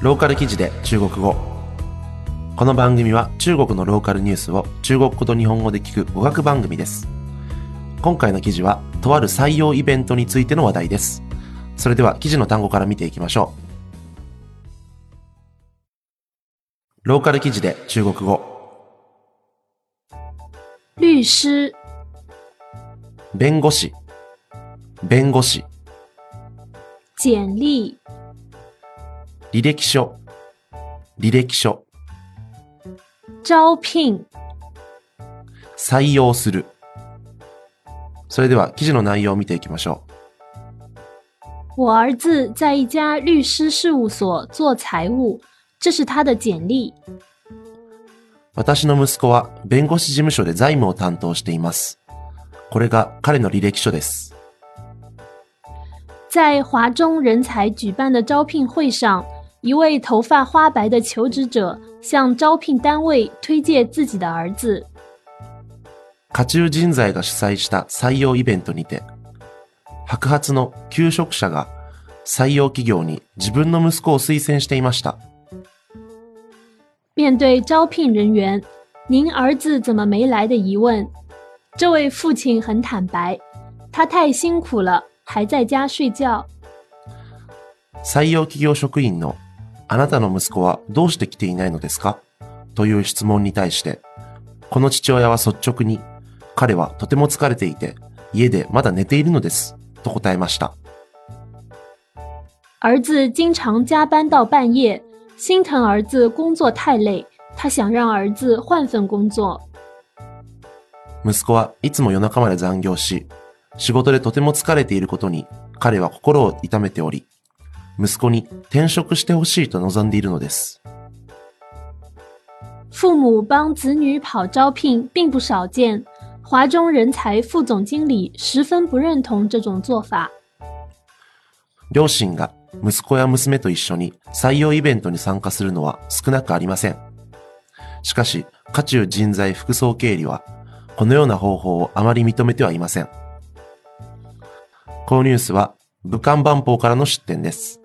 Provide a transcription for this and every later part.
ローカル記事で中国語。この番組は中国のローカルニュースを中国語と日本語で聞く語学番組です。今回の記事はとある採用イベントについての話題です。それでは記事の単語から見ていきましょう。ローカル記事で中国語。律師。弁護士。弁護士。简历履歴書履歴書招聘採用するそれでは記事の内容を見ていきましょう我儿子在一家律师事务所做财务，这是他的简历。私の息子は弁護士事務所で財務を担当しています。これが彼の履歴書です。在华中人才举办的招聘会上，一位头发花白的求职者向招聘单位推荐自己的儿子。家中人材が主催した採用イベントにて、白髪の求職者が採用企業に自分の息子を推薦していました。面对招聘人员“您儿子怎么没来”的疑问，这位父亲很坦白，他太辛苦了，还在家睡觉。採用企業職員の あなたの息子はどうして来ていないのですか？という質問に対して、この父親は率直に、彼はとても疲れていて、家でまだ寝ているのです、と答えました。儿子经常加班到半夜，心疼儿子工作太累，他想让儿子换份工作。息子はいつも夜中まで残業し、仕事でとても疲れていることに彼は心を痛めており、息子に転職してほしいと望んでいるのです。父母帮子女跑招聘并不少见，华中人才副总经理十分不认同这种做法。両親が息子や娘と一緒に採用イベントに参加するのは少なくありません。しかし、家中人材副総経理は、このような方法をあまり認めてはいません。このニュースは、武漢万邦からの出展です。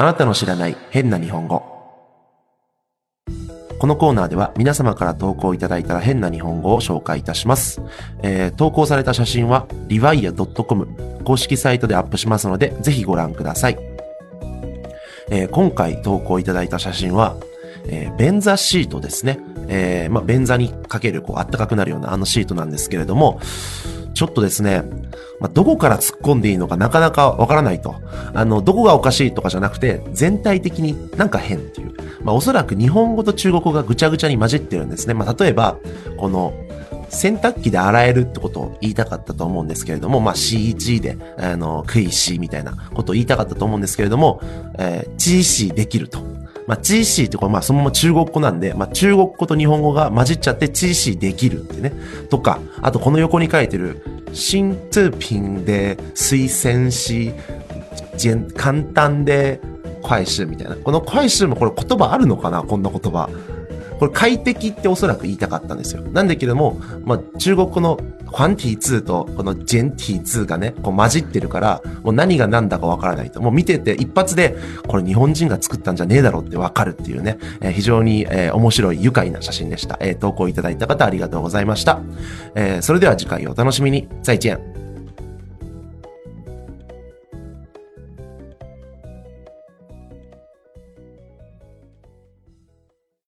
あなたの知らない変な日本語。このコーナーでは皆様から投稿いただいた変な日本語を紹介いたします。えー投稿された写真は rivia.com 公式サイトでアップしますので、ぜひご覧ください。えー今回投稿いただいた写真は、えー便座シートですね。えーまあ、便座にかけるこうあったかくなるようなあのシートなんですけれども、ちょっとですね、まあ、どこから突っ込んでいいのかなかなかわからないと。あの、どこがおかしいとかじゃなくて、全体的になんか変っていう。まあ、おそらく日本語と中国語がぐちゃぐちゃに混じってるんですね。まあ、例えば、この、洗濯機で洗えるってことを言いたかったと思うんですけれども、まあ、C1 で、あの、食いしみたいなことを言いたかったと思うんですけれども、えー、GC できると。まあ、チーシーってこれまあそのまま中国語なんで、まあ、中国語と日本語が混じっちゃってチーシーできるってね。とか、あとこの横に書いてる、新通品で推薦し、簡単で快数みたいな。この快数もこれ言葉あるのかな？こんな言葉。これ快適っておそらく言いたかったんですよ。なんだけども、まあ、中国のファンティー2とこのジェンティ2がね、こう混じってるから、もう何が何だかわからないと。もう見てて一発で、これ日本人が作ったんじゃねえだろうってわかるっていうね、えー非常に、えー面白い愉快な写真でした。えー投稿いただいた方ありがとうございました。えーそれでは次回お楽しみに。再见。